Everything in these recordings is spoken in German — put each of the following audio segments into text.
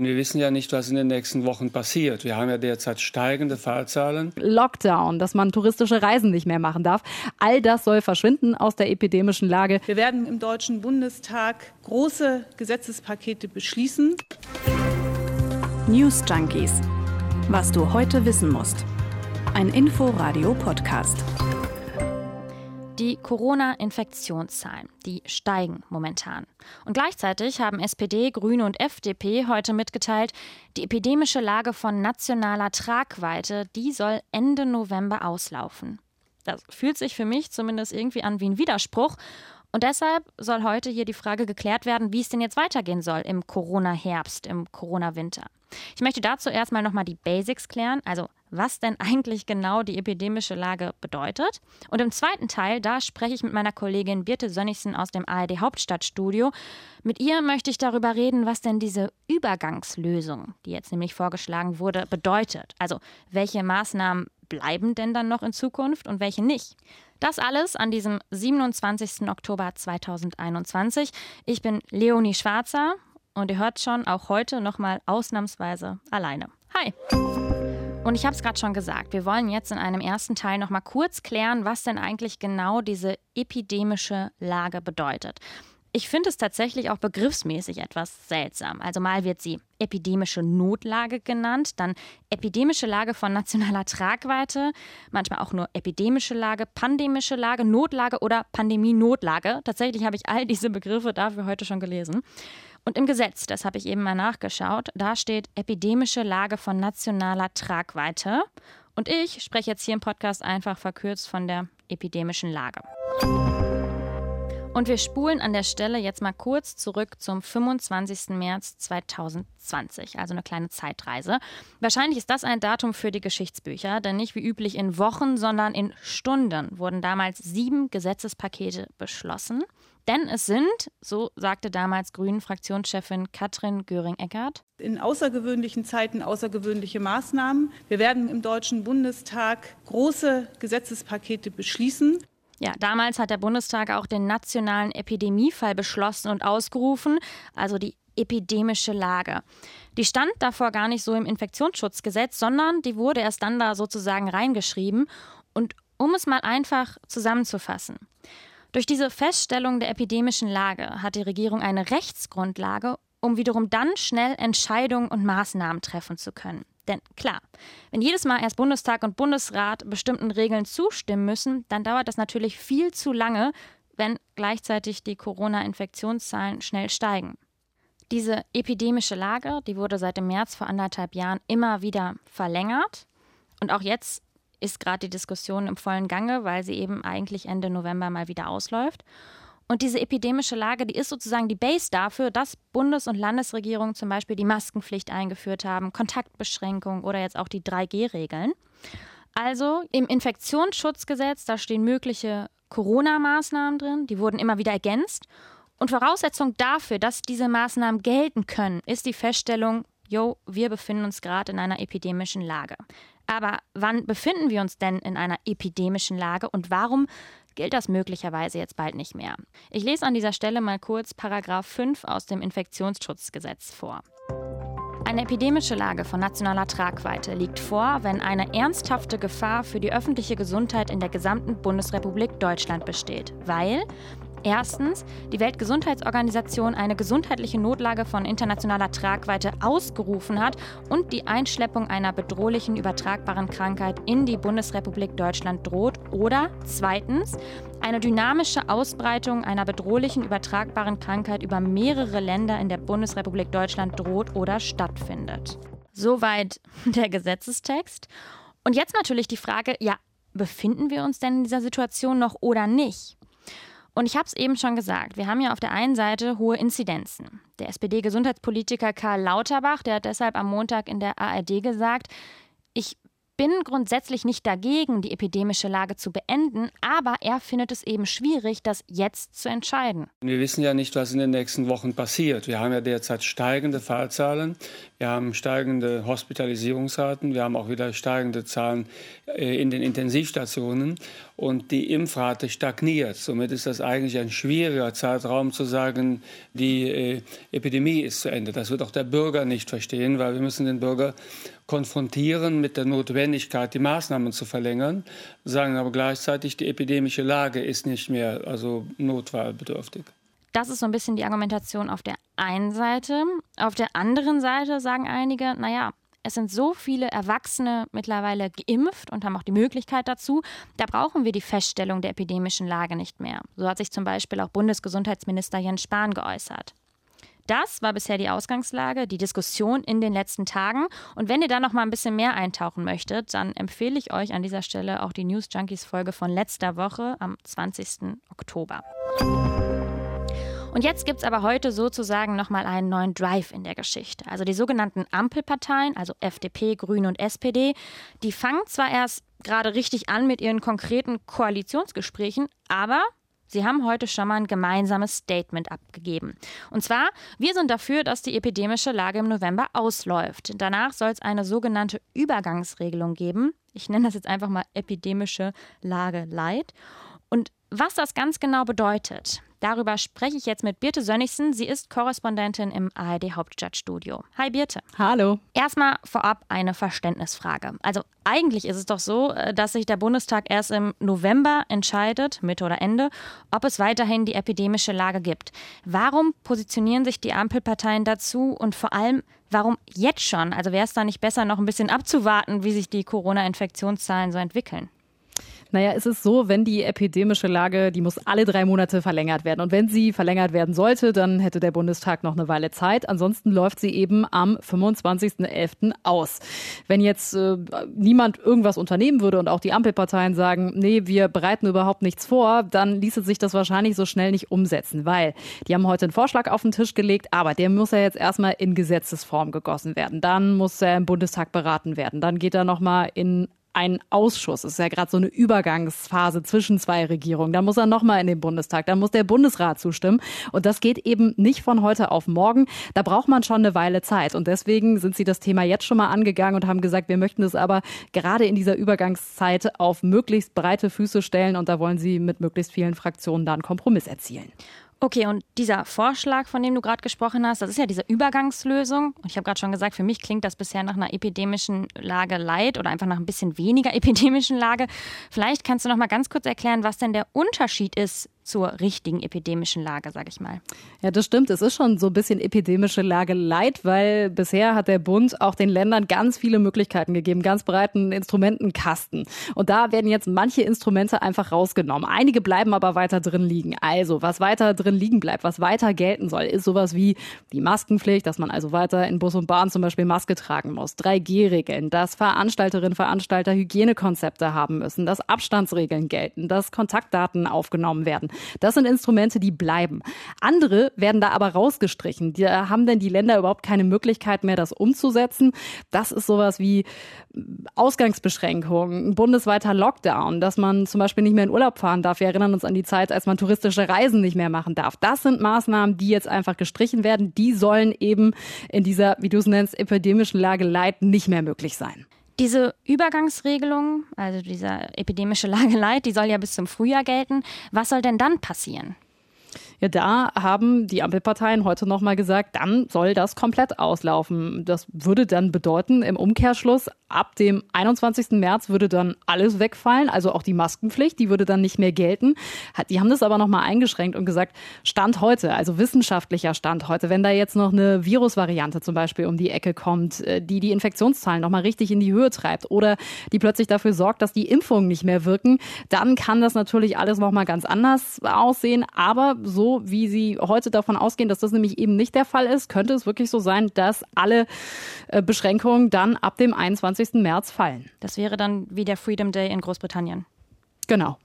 Wir wissen ja nicht, was in den nächsten Wochen passiert. Wir haben ja derzeit steigende Fallzahlen. Lockdown, dass man touristische Reisen nicht mehr machen darf. All das soll verschwinden aus der epidemischen Lage. Wir werden im Deutschen Bundestag große Gesetzespakete beschließen. News Junkies. Was du heute wissen musst. Ein Info-Radio-Podcast. Die Corona-Infektionszahlen, die steigen momentan. Und gleichzeitig haben SPD, Grüne und FDP heute mitgeteilt, die epidemische Lage von nationaler Tragweite, die soll Ende November auslaufen. Das fühlt sich für mich zumindest irgendwie an wie ein Widerspruch. Und deshalb soll heute hier die Frage geklärt werden, wie es denn jetzt weitergehen soll im Corona-Herbst, im Corona-Winter. Ich möchte dazu erstmal nochmal die Basics klären, also was denn eigentlich genau die epidemische Lage bedeutet. Und im zweiten Teil, da spreche ich mit meiner Kollegin Birte Sönnigsen aus dem ARD Hauptstadtstudio. Mit ihr möchte ich darüber reden, was denn diese Übergangslösung, die jetzt nämlich vorgeschlagen wurde, bedeutet. Also welche Maßnahmen bleiben denn dann noch in Zukunft und welche nicht. Das alles an diesem 27. Oktober 2021. Ich bin Leonie Schwarzer und ihr hört schon, auch heute nochmal ausnahmsweise alleine. Hi! Und ich habe es gerade schon gesagt, wir wollen jetzt in einem ersten Teil nochmal kurz klären, was denn eigentlich genau diese epidemische Lage bedeutet. Ich finde es tatsächlich auch begriffsmäßig etwas seltsam. Also mal wird sie epidemische Notlage genannt, dann epidemische Lage von nationaler Tragweite, manchmal auch nur epidemische Lage, pandemische Lage, Notlage oder Pandemie-Notlage. Tatsächlich habe ich all diese Begriffe dafür heute schon gelesen. Und im Gesetz, das habe ich eben mal nachgeschaut, da steht epidemische Lage von nationaler Tragweite. Und ich spreche jetzt hier im Podcast einfach verkürzt von der epidemischen Lage. Und wir spulen an der Stelle jetzt mal kurz zurück zum 25. März 2020, also eine kleine Zeitreise. Wahrscheinlich ist das ein Datum für die Geschichtsbücher, denn nicht wie üblich in Wochen, sondern in Stunden wurden damals sieben Gesetzespakete beschlossen. Denn es sind, so sagte damals Grünen-Fraktionschefin Katrin Göring-Eckardt, in außergewöhnlichen Zeiten außergewöhnliche Maßnahmen. Wir werden im Deutschen Bundestag große Gesetzespakete beschließen. Ja, damals hat der Bundestag auch den nationalen Epidemiefall beschlossen und ausgerufen, also die epidemische Lage. Die stand davor gar nicht so im Infektionsschutzgesetz, sondern die wurde erst dann da sozusagen reingeschrieben. Und um es mal einfach zusammenzufassen. Durch diese Feststellung der epidemischen Lage hat die Regierung eine Rechtsgrundlage, um wiederum dann schnell Entscheidungen und Maßnahmen treffen zu können. Denn klar, wenn jedes Mal erst Bundestag und Bundesrat bestimmten Regeln zustimmen müssen, dann dauert das natürlich viel zu lange, wenn gleichzeitig die Corona-Infektionszahlen schnell steigen. Diese epidemische Lage, die wurde seit dem März vor anderthalb Jahren immer wieder verlängert. Und auch jetzt ist gerade die Diskussion im vollen Gange, weil sie eben eigentlich Ende November mal wieder ausläuft. Und diese epidemische Lage, die ist sozusagen die Base dafür, dass Bundes- und Landesregierungen zum Beispiel die Maskenpflicht eingeführt haben, Kontaktbeschränkungen oder jetzt auch die 3G-Regeln. Also im Infektionsschutzgesetz, da stehen mögliche Corona-Maßnahmen drin, die wurden immer wieder ergänzt. Und Voraussetzung dafür, dass diese Maßnahmen gelten können, ist die Feststellung, jo, wir befinden uns gerade in einer epidemischen Lage. Aber wann befinden wir uns denn in einer epidemischen Lage und warum gilt das möglicherweise jetzt bald nicht mehr? Ich lese an dieser Stelle mal kurz Paragraph 5 aus dem Infektionsschutzgesetz vor. Eine epidemische Lage von nationaler Tragweite liegt vor, wenn eine ernsthafte Gefahr für die öffentliche Gesundheit in der gesamten Bundesrepublik Deutschland besteht, weil Erstens, die Weltgesundheitsorganisation eine gesundheitliche Notlage von internationaler Tragweite ausgerufen hat und die Einschleppung einer bedrohlichen übertragbaren Krankheit in die Bundesrepublik Deutschland droht. Oder zweitens, eine dynamische Ausbreitung einer bedrohlichen übertragbaren Krankheit über mehrere Länder in der Bundesrepublik Deutschland droht oder stattfindet. Soweit der Gesetzestext. Und jetzt natürlich die Frage, ja, befinden wir uns denn in dieser Situation noch oder nicht? Und ich habe es eben schon gesagt, wir haben ja auf der einen Seite hohe Inzidenzen. Der SPD-Gesundheitspolitiker Karl Lauterbach, der hat deshalb am Montag in der ARD gesagt, ich bin grundsätzlich nicht dagegen, die epidemische Lage zu beenden, aber er findet es eben schwierig, das jetzt zu entscheiden. Wir wissen ja nicht, was in den nächsten Wochen passiert. Wir haben ja derzeit steigende Fallzahlen. Wir haben steigende Hospitalisierungsraten. Wir haben auch wieder steigende Zahlen äh, in den Intensivstationen. Und die Impfrate stagniert. Somit ist das eigentlich ein schwieriger Zeitraum zu sagen, die äh, Epidemie ist zu Ende. Das wird auch der Bürger nicht verstehen, weil wir müssen den Bürger konfrontieren mit der Notwendigkeit, die Maßnahmen zu verlängern, sagen aber gleichzeitig, die epidemische Lage ist nicht mehr also notwahlbedürftig. Das ist so ein bisschen die Argumentation auf der einen Seite. Auf der anderen Seite sagen einige, naja, es sind so viele Erwachsene mittlerweile geimpft und haben auch die Möglichkeit dazu. Da brauchen wir die Feststellung der epidemischen Lage nicht mehr. So hat sich zum Beispiel auch Bundesgesundheitsminister Jens Spahn geäußert. Das war bisher die Ausgangslage, die Diskussion in den letzten Tagen. Und wenn ihr da noch mal ein bisschen mehr eintauchen möchtet, dann empfehle ich euch an dieser Stelle auch die News Junkies Folge von letzter Woche am 20. Oktober. Und jetzt gibt es aber heute sozusagen nochmal einen neuen Drive in der Geschichte. Also die sogenannten Ampelparteien, also FDP, Grüne und SPD, die fangen zwar erst gerade richtig an mit ihren konkreten Koalitionsgesprächen, aber Sie haben heute schon mal ein gemeinsames Statement abgegeben. Und zwar, wir sind dafür, dass die epidemische Lage im November ausläuft. Danach soll es eine sogenannte Übergangsregelung geben. Ich nenne das jetzt einfach mal epidemische Lage Light. Und was das ganz genau bedeutet, Darüber spreche ich jetzt mit Birte Sönnigsen. Sie ist Korrespondentin im ARD Hauptstadtstudio. Hi Birte. Hallo. Erstmal vorab eine Verständnisfrage. Also eigentlich ist es doch so, äh, dass sich der Bundestag erst im November entscheidet, Mitte oder Ende, ob es weiterhin die epidemische Lage gibt. Warum positionieren sich die Ampelparteien dazu und vor allem, warum jetzt schon? Also wäre es da nicht besser, noch ein bisschen abzuwarten, wie sich die Corona-Infektionszahlen so entwickeln? Naja, es ist so, wenn die epidemische Lage, die muss alle drei Monate verlängert werden. Und wenn sie verlängert werden sollte, dann hätte der Bundestag noch eine Weile Zeit. Ansonsten läuft sie eben am 25.11. aus. Wenn jetzt äh, niemand irgendwas unternehmen würde und auch die Ampelparteien sagen, nee, wir bereiten überhaupt nichts vor, dann ließe sich das wahrscheinlich so schnell nicht umsetzen, weil die haben heute einen Vorschlag auf den Tisch gelegt, aber der muss ja jetzt erstmal in Gesetzesform gegossen werden. Dann muss er im Bundestag beraten werden. Dann geht er nochmal in ein Ausschuss. Es ist ja gerade so eine Übergangsphase zwischen zwei Regierungen. Dann muss er nochmal in den Bundestag, dann muss der Bundesrat zustimmen. Und das geht eben nicht von heute auf morgen. Da braucht man schon eine Weile Zeit. Und deswegen sind sie das Thema jetzt schon mal angegangen und haben gesagt, wir möchten es aber gerade in dieser Übergangszeit auf möglichst breite Füße stellen. Und da wollen sie mit möglichst vielen Fraktionen da einen Kompromiss erzielen. Okay, und dieser Vorschlag, von dem du gerade gesprochen hast, das ist ja diese Übergangslösung. Ich habe gerade schon gesagt, für mich klingt das bisher nach einer epidemischen Lage leid oder einfach nach ein bisschen weniger epidemischen Lage. Vielleicht kannst du noch mal ganz kurz erklären, was denn der Unterschied ist zur richtigen epidemischen Lage, sage ich mal. Ja, das stimmt. Es ist schon so ein bisschen epidemische Lage leid, weil bisher hat der Bund auch den Ländern ganz viele Möglichkeiten gegeben, ganz breiten Instrumentenkasten. Und da werden jetzt manche Instrumente einfach rausgenommen. Einige bleiben aber weiter drin liegen. Also, was weiter drin liegen bleibt, was weiter gelten soll, ist sowas wie die Maskenpflicht, dass man also weiter in Bus und Bahn zum Beispiel Maske tragen muss. 3G-Regeln, dass Veranstalterinnen, Veranstalter Hygienekonzepte haben müssen, dass Abstandsregeln gelten, dass Kontaktdaten aufgenommen werden. Das sind Instrumente, die bleiben. Andere werden da aber rausgestrichen. Da haben denn die Länder überhaupt keine Möglichkeit mehr, das umzusetzen. Das ist sowas wie Ausgangsbeschränkungen, ein bundesweiter Lockdown, dass man zum Beispiel nicht mehr in Urlaub fahren darf. Wir erinnern uns an die Zeit, als man touristische Reisen nicht mehr machen darf. Das sind Maßnahmen, die jetzt einfach gestrichen werden. Die sollen eben in dieser, wie du es nennst, epidemischen Lage Leid nicht mehr möglich sein. Diese Übergangsregelung, also dieser epidemische Lage Leid, die soll ja bis zum Frühjahr gelten. Was soll denn dann passieren? Ja, da haben die Ampelparteien heute nochmal gesagt, dann soll das komplett auslaufen. Das würde dann bedeuten, im Umkehrschluss, ab dem 21. März würde dann alles wegfallen, also auch die Maskenpflicht, die würde dann nicht mehr gelten. Die haben das aber nochmal eingeschränkt und gesagt, Stand heute, also wissenschaftlicher Stand heute, wenn da jetzt noch eine Virusvariante zum Beispiel um die Ecke kommt, äh, die die Infektionszahlen nochmal richtig in die Höhe treibt oder die plötzlich dafür sorgt, dass die Impfungen nicht mehr wirken, dann kann das natürlich alles nochmal ganz anders aussehen. Aber so wie Sie heute davon ausgehen, dass das nämlich eben nicht der Fall ist, könnte es wirklich so sein, dass alle äh, Beschränkungen dann ab dem 21. März fallen. Das wäre dann wie der Freedom Day in Großbritannien. Genau.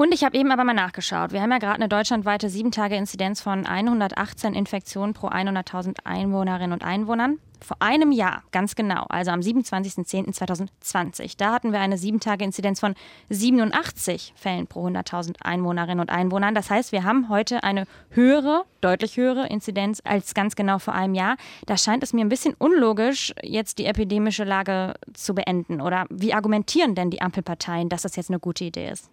Und ich habe eben aber mal nachgeschaut. Wir haben ja gerade eine deutschlandweite 7-Tage-Inzidenz von 118 Infektionen pro 100.000 Einwohnerinnen und Einwohnern. Vor einem Jahr, ganz genau, also am 27.10.2020, da hatten wir eine 7-Tage-Inzidenz von 87 Fällen pro 100.000 Einwohnerinnen und Einwohnern. Das heißt, wir haben heute eine höhere, deutlich höhere Inzidenz als ganz genau vor einem Jahr. Da scheint es mir ein bisschen unlogisch, jetzt die epidemische Lage zu beenden. Oder wie argumentieren denn die Ampelparteien, dass das jetzt eine gute Idee ist?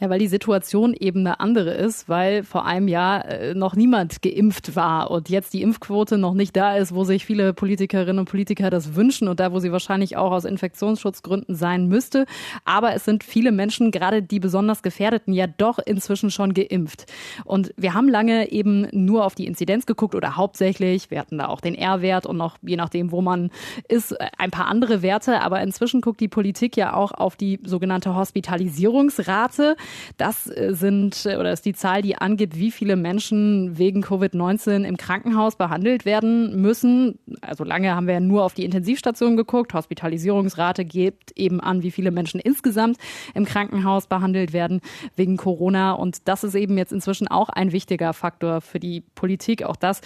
Ja, weil die Situation eben eine andere ist, weil vor einem Jahr äh, noch niemand geimpft war und jetzt die Impfquote noch nicht da ist, wo sich viele Politikerinnen und Politiker das wünschen und da, wo sie wahrscheinlich auch aus Infektionsschutzgründen sein müsste. Aber es sind viele Menschen, gerade die besonders Gefährdeten, ja doch inzwischen schon geimpft. Und wir haben lange eben nur auf die Inzidenz geguckt oder hauptsächlich. Wir hatten da auch den R-Wert und noch, je nachdem, wo man ist, ein paar andere Werte. Aber inzwischen guckt die Politik ja auch auf die sogenannte Hospitalisierungsrate. Das äh, sind äh, oder ist die Zahl, die angibt, wie viele Menschen wegen Covid-19 im Krankenhaus behandelt werden müssen. Also lange haben wir ja nur auf die Intensivstation geguckt. Hospitalisierungsrate gibt eben an, wie viele Menschen insgesamt im Krankenhaus behandelt werden wegen Corona. Und das ist eben jetzt inzwischen auch ein wichtiger Faktor für die Politik. Auch das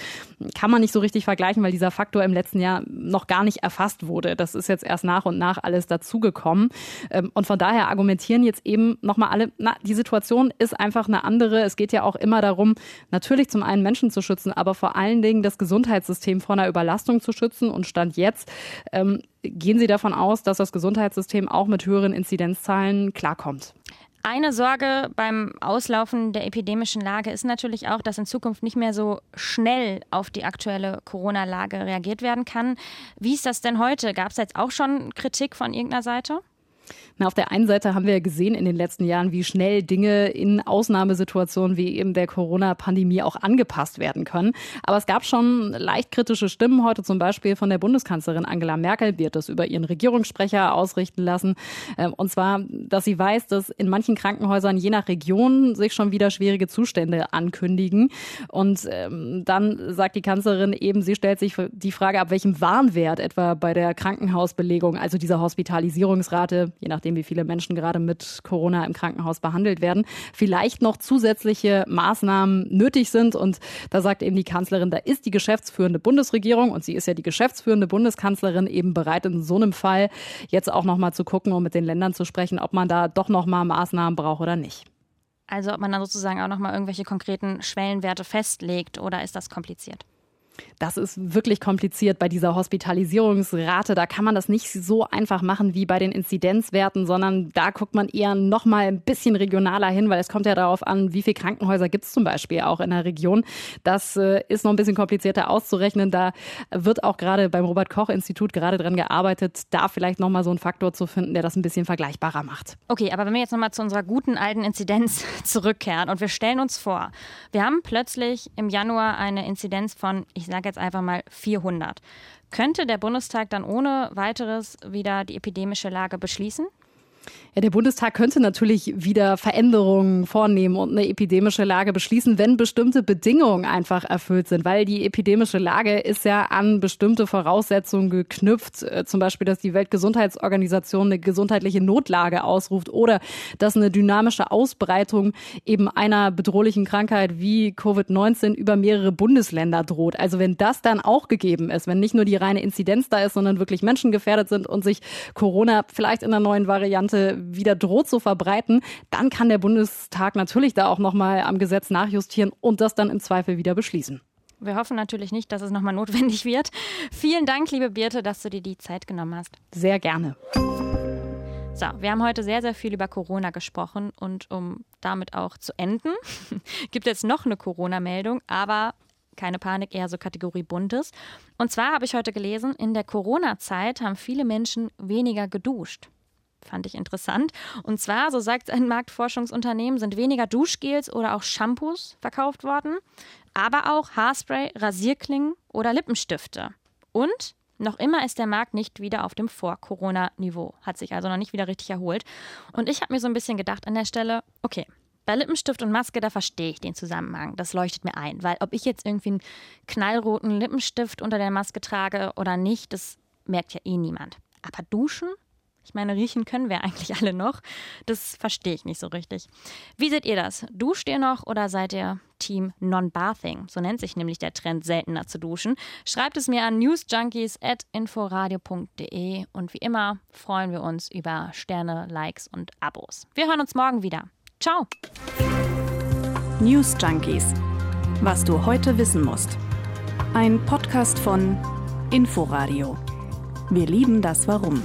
kann man nicht so richtig vergleichen, weil dieser Faktor im letzten Jahr noch gar nicht erfasst wurde. Das ist jetzt erst nach und nach alles dazugekommen. Ähm, und von daher argumentieren jetzt eben nochmal alle, na, die Situation ist einfach eine andere. Es geht ja auch immer darum, natürlich zum einen Menschen zu schützen, aber vor allen Dingen das Gesundheitssystem vor einer Überlastung zu schützen. Und Stand jetzt ähm, gehen Sie davon aus, dass das Gesundheitssystem auch mit höheren Inzidenzzahlen klarkommt. Eine Sorge beim Auslaufen der epidemischen Lage ist natürlich auch, dass in Zukunft nicht mehr so schnell auf die aktuelle Corona-Lage reagiert werden kann. Wie ist das denn heute? Gab es jetzt auch schon Kritik von irgendeiner Seite? Na, auf der einen Seite haben wir gesehen in den letzten Jahren, wie schnell Dinge in Ausnahmesituationen wie eben der Corona-Pandemie auch angepasst werden können. Aber es gab schon leicht kritische Stimmen heute zum Beispiel von der Bundeskanzlerin Angela Merkel, hat das über ihren Regierungssprecher ausrichten lassen. Ähm, und zwar, dass sie weiß, dass in manchen Krankenhäusern je nach Region sich schon wieder schwierige Zustände ankündigen. Und ähm, dann sagt die Kanzlerin eben, sie stellt sich die Frage, ab welchem Warnwert etwa bei der Krankenhausbelegung, also dieser Hospitalisierungsrate, je nachdem, wie viele Menschen gerade mit Corona im Krankenhaus behandelt werden, vielleicht noch zusätzliche Maßnahmen nötig sind. Und da sagt eben die Kanzlerin, da ist die geschäftsführende Bundesregierung und sie ist ja die geschäftsführende Bundeskanzlerin eben bereit, in so einem Fall jetzt auch nochmal zu gucken und mit den Ländern zu sprechen, ob man da doch nochmal Maßnahmen braucht oder nicht. Also ob man dann sozusagen auch nochmal irgendwelche konkreten Schwellenwerte festlegt oder ist das kompliziert? Das ist wirklich kompliziert bei dieser Hospitalisierungsrate. Da kann man das nicht so einfach machen wie bei den Inzidenzwerten, sondern da guckt man eher noch mal ein bisschen regionaler hin, weil es kommt ja darauf an, wie viele Krankenhäuser gibt es zum Beispiel auch in der Region. Das äh, ist noch ein bisschen komplizierter auszurechnen. Da wird auch gerade beim Robert Koch Institut gerade dran gearbeitet, da vielleicht noch mal so einen Faktor zu finden, der das ein bisschen vergleichbarer macht. Okay, aber wenn wir jetzt noch mal zu unserer guten alten Inzidenz zurückkehren und wir stellen uns vor, wir haben plötzlich im Januar eine Inzidenz von, ich sage jetzt einfach mal 400. Könnte der Bundestag dann ohne weiteres wieder die epidemische Lage beschließen? Ja, der Bundestag könnte natürlich wieder Veränderungen vornehmen und eine epidemische Lage beschließen, wenn bestimmte Bedingungen einfach erfüllt sind, weil die epidemische Lage ist ja an bestimmte Voraussetzungen geknüpft, äh, zum Beispiel, dass die Weltgesundheitsorganisation eine gesundheitliche Notlage ausruft oder dass eine dynamische Ausbreitung eben einer bedrohlichen Krankheit wie Covid-19 über mehrere Bundesländer droht. Also wenn das dann auch gegeben ist, wenn nicht nur die reine Inzidenz da ist, sondern wirklich Menschen gefährdet sind und sich Corona vielleicht in einer neuen Variante wieder droht zu verbreiten, dann kann der Bundestag natürlich da auch nochmal am Gesetz nachjustieren und das dann im Zweifel wieder beschließen. Wir hoffen natürlich nicht, dass es nochmal notwendig wird. Vielen Dank, liebe Birte, dass du dir die Zeit genommen hast. Sehr gerne. So, wir haben heute sehr, sehr viel über Corona gesprochen und um damit auch zu enden, gibt es noch eine Corona-Meldung, aber keine Panik, eher so Kategorie Buntes. Und zwar habe ich heute gelesen, in der Corona-Zeit haben viele Menschen weniger geduscht fand ich interessant. Und zwar, so sagt ein Marktforschungsunternehmen, sind weniger Duschgels oder auch Shampoos verkauft worden, aber auch Haarspray, Rasierklingen oder Lippenstifte. Und noch immer ist der Markt nicht wieder auf dem Vor-Corona-Niveau, hat sich also noch nicht wieder richtig erholt. Und ich habe mir so ein bisschen gedacht an der Stelle, okay, bei Lippenstift und Maske, da verstehe ich den Zusammenhang. Das leuchtet mir ein. Weil ob ich jetzt irgendwie einen knallroten Lippenstift unter der Maske trage oder nicht, das merkt ja eh niemand. Aber duschen? Ich meine, riechen können wir eigentlich alle noch. Das verstehe ich nicht so richtig. Wie seht ihr das? Duscht ihr noch oder seid ihr Team Non-Bathing? So nennt sich nämlich der Trend, seltener zu duschen. Schreibt es mir an newsjunkies.inforadio.de und wie immer freuen wir uns über Sterne, Likes und Abos. Wir hören uns morgen wieder. Ciao! News Junkies. Was du heute wissen musst. Ein Podcast von Inforadio. Wir lieben das Warum.